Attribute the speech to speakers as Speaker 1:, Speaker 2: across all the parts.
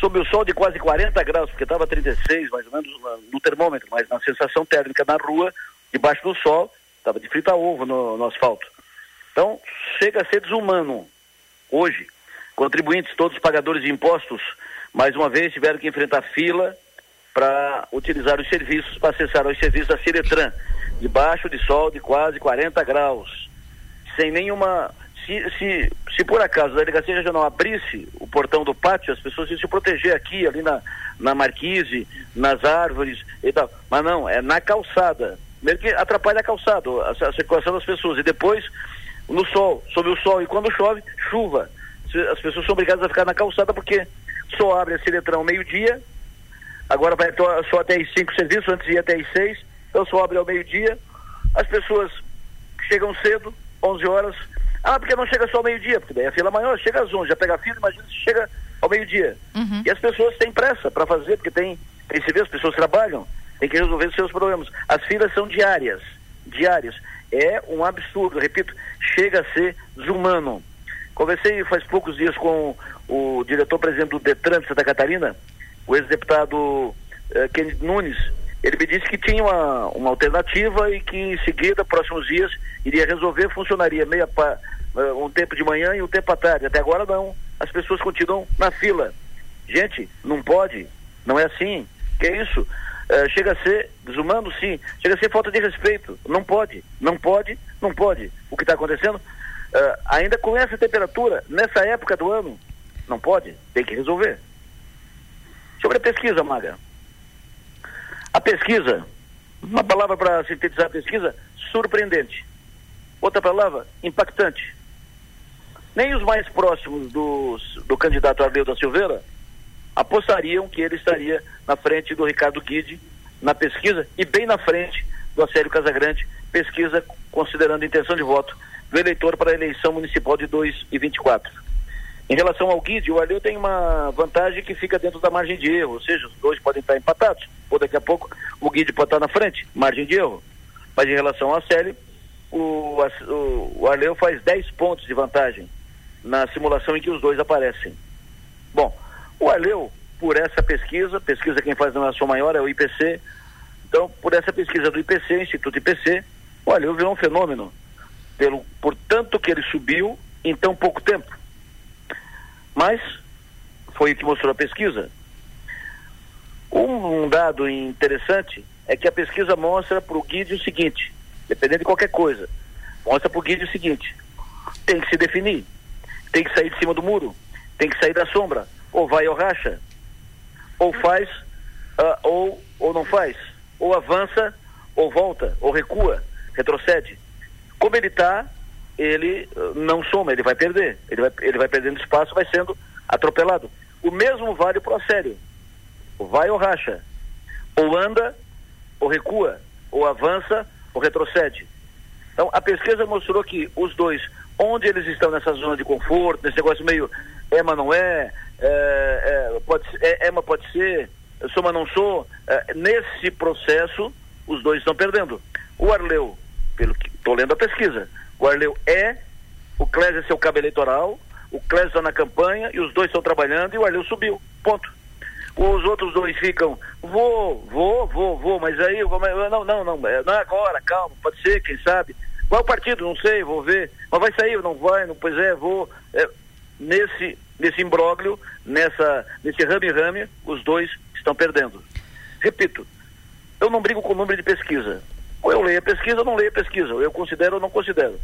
Speaker 1: sob o sol de quase 40 graus, porque estava 36 mais ou menos no termômetro, mas na sensação térmica na rua, debaixo do sol, estava de frita ovo no, no asfalto. Então, chega a ser desumano. Hoje, contribuintes, todos pagadores de impostos, mais uma vez tiveram que enfrentar fila para utilizar os serviços, para acessar os serviços da Ciretran, debaixo de sol de quase 40 graus, sem nenhuma se, se, se por acaso a delegacia regional abrisse o portão do pátio, as pessoas iam se proteger aqui, ali na, na marquise, nas árvores e tal. Mas não, é na calçada. Mesmo que atrapalha a calçada, a, a circulação das pessoas. E depois, no sol, sob o sol. E quando chove, chuva. As pessoas são obrigadas a ficar na calçada porque só abre a Ciletrão meio-dia, agora vai só até as 5 serviços, antes ia até as 6, então só abre ao meio-dia. As pessoas chegam cedo, 11 horas, ah, porque não chega só ao meio-dia, porque daí a fila maior chega às 11, já pega a fila, imagina se chega ao meio-dia. Uhum. E as pessoas têm pressa para fazer, porque tem, tem se vê, as pessoas trabalham, tem que resolver os seus problemas. As filas são diárias, diárias. É um absurdo, repito, chega a ser desumano. Conversei faz poucos dias com o diretor-presidente do Detran de Santa Catarina, o ex-deputado uh, Kennedy Nunes, ele me disse que tinha uma, uma alternativa e que em seguida, próximos dias, iria resolver, funcionaria meia pa, eh, um tempo de manhã e um tempo à tarde. Até agora não. As pessoas continuam na fila. Gente, não pode, não é assim. Que é isso? Uh, chega a ser desumano, sim. Chega a ser falta de respeito. Não pode, não pode, não pode. O que está acontecendo? Uh, ainda com essa temperatura, nessa época do ano, não pode, tem que resolver. Sobre a pesquisa, Maga. A pesquisa, uma palavra para sintetizar a pesquisa, surpreendente. Outra palavra, impactante. Nem os mais próximos do, do candidato Arleu da Silveira apostariam que ele estaria na frente do Ricardo Guide na pesquisa e bem na frente do Acélio Casagrande, pesquisa considerando intenção de voto do eleitor para a eleição municipal de 2024. Em relação ao Guide, o Arleu tem uma vantagem que fica dentro da margem de erro, ou seja, os dois podem estar empatados, ou daqui a pouco o Guide pode estar na frente, margem de erro. Mas em relação ao Célio, o, o, Arleu faz 10 pontos de vantagem na simulação em que os dois aparecem. Bom, o Arleu, por essa pesquisa, pesquisa quem faz na sua maior é o IPC, então por essa pesquisa do IPC, Instituto IPC, o Arleu virou um fenômeno, pelo, por tanto que ele subiu em tão pouco tempo. Mas foi o que mostrou a pesquisa. Um, um dado interessante é que a pesquisa mostra para o Guide o seguinte, dependendo de qualquer coisa, mostra para o Guide o seguinte, tem que se definir, tem que sair de cima do muro, tem que sair da sombra, ou vai ou racha, ou faz uh, ou, ou não faz, ou avança ou volta, ou recua, retrocede. Como ele está, ele uh, não soma, ele vai perder. Ele vai, ele vai perdendo espaço, vai sendo atropelado. O mesmo vale para o Assélio. Vai ou racha. Ou anda, ou recua. Ou avança, ou retrocede. Então, a pesquisa mostrou que os dois, onde eles estão nessa zona de conforto, nesse negócio meio é, mas não é, é, é pode, é, é, mas pode ser, sou, mas não sou, é, nesse processo, os dois estão perdendo. O Arleu, pelo que estou lendo a pesquisa, o Arleu é, o Clésio é seu cabo eleitoral, o Clésio está na campanha e os dois estão trabalhando e o Arleu subiu. Ponto. Os outros dois ficam, vou, vou, vou, vou, mas aí, não, não, não, é, não é agora, calma, pode ser, quem sabe. Qual é o partido? Não sei, vou ver. Mas vai sair, não vai, não, pois é, vou. É, nesse, nesse imbróglio, nessa, nesse rame-rame, os dois estão perdendo. Repito, eu não brigo com o número de pesquisa. Ou eu leio a pesquisa ou não leio a pesquisa, ou eu considero ou não considero.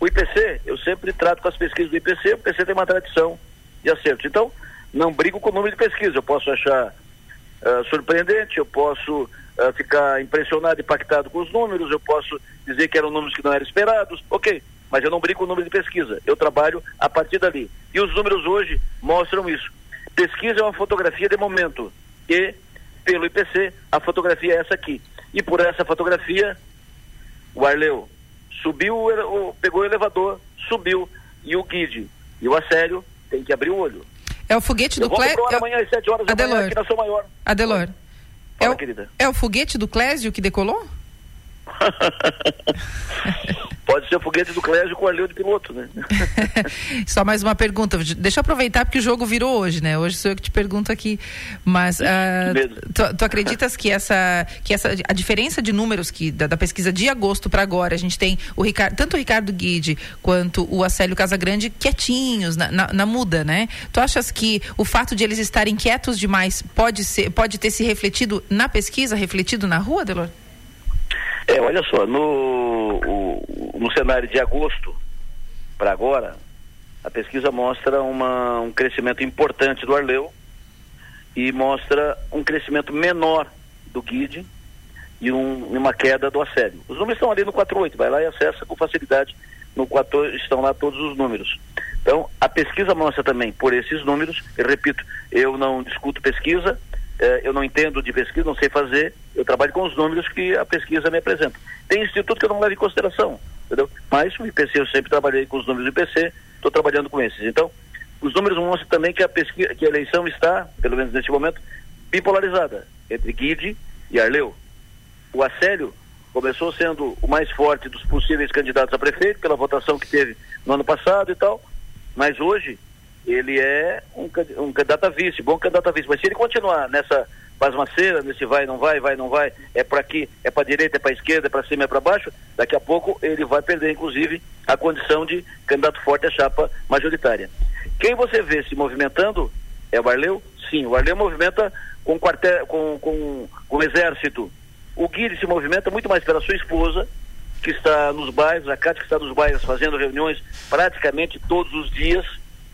Speaker 1: O IPC, eu sempre trato com as pesquisas do IPC, o IPC tem uma tradição de acerto. Então, não brigo com o número de pesquisa, eu posso achar uh, surpreendente, eu posso uh, ficar impressionado, impactado com os números, eu posso dizer que eram números que não eram esperados, ok, mas eu não brigo com o número de pesquisa, eu trabalho a partir dali. E os números hoje mostram isso. Pesquisa é uma fotografia de momento, e pelo IPC, a fotografia é essa aqui. E por essa fotografia, o Arleu subiu, pegou o elevador, subiu, e o guide e o Acélio tem que abrir o olho.
Speaker 2: É o foguete do Clésio?
Speaker 1: É... amanhã às 7 horas da manhã aqui na maior.
Speaker 2: Adelor.
Speaker 1: Fala,
Speaker 2: é, o, querida. é o foguete do Clésio que decolou?
Speaker 1: Pode ser o foguete do Clésio com o Arleu de piloto, né?
Speaker 2: Só mais uma pergunta. Deixa eu aproveitar porque o jogo virou hoje, né? Hoje sou eu que te pergunto aqui. Mas uh, tu, tu, acreditas que essa, que essa a diferença de números que da, da pesquisa de agosto para agora, a gente tem o Ricardo, tanto o Ricardo Guide quanto o Acélio Casagrande quietinhos na, na, na muda, né? Tu achas que o fato de eles estarem quietos demais pode ser, pode ter se refletido na pesquisa, refletido na rua, Delor?
Speaker 1: É, olha só, no, o, no cenário de agosto para agora, a pesquisa mostra uma, um crescimento importante do Arleu e mostra um crescimento menor do Guide e um, uma queda do Assédio. Os números estão ali no 48, vai lá e acessa com facilidade. No 4 estão lá todos os números. Então, a pesquisa mostra também por esses números, eu repito, eu não discuto pesquisa, eh, eu não entendo de pesquisa, não sei fazer, eu trabalho com os números que a pesquisa me apresenta. Tem instituto que eu não levo em consideração, entendeu? Mas o IPC eu sempre trabalhei com os números do IPC, estou trabalhando com esses. Então, os números mostram também que a pesquisa, que a eleição está, pelo menos neste momento, bipolarizada entre Guide e Arleu. O Acélio começou sendo o mais forte dos possíveis candidatos a prefeito pela votação que teve no ano passado e tal, mas hoje ele é um, um candidato a vice, bom candidato a vice. Mas se ele continuar nessa pasmaceira, nesse vai, não vai, vai, não vai, é para aqui, é para direita, é para esquerda, é para cima, é para baixo, daqui a pouco ele vai perder, inclusive, a condição de candidato forte à chapa majoritária. Quem você vê se movimentando é o Arleu? Sim, o Arleu movimenta com, quartel, com, com, com o exército. O Guilherme se movimenta muito mais pela sua esposa, que está nos bairros, a Cátia que está nos bairros fazendo reuniões praticamente todos os dias,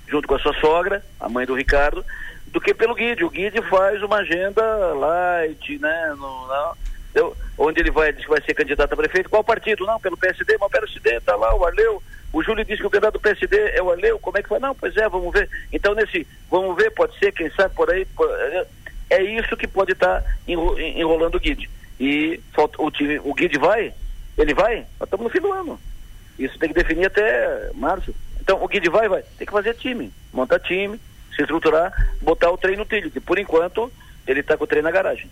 Speaker 1: junto com a sua sogra, a mãe do Ricardo, do que pelo Guide. O Guide faz uma agenda light, né? No, não, eu, onde ele vai, vai ser candidato a prefeito. Qual partido? Não, pelo PSD, mas o PSD está lá, o Arleu. O Júlio disse que o candidato do PSD é o Arleu. Como é que foi? Não, pois é, vamos ver. Então, nesse, vamos ver, pode ser, quem sabe por aí. É, é isso que pode estar tá enrolando o Guide. E falta, o, time, o Guide vai? Ele vai? Nós estamos no fim do ano. Isso tem que definir até março. Então, o Guide vai, vai. Tem que fazer time, montar time, se estruturar, botar o trem no trilho, que por enquanto ele está com o trem na garagem.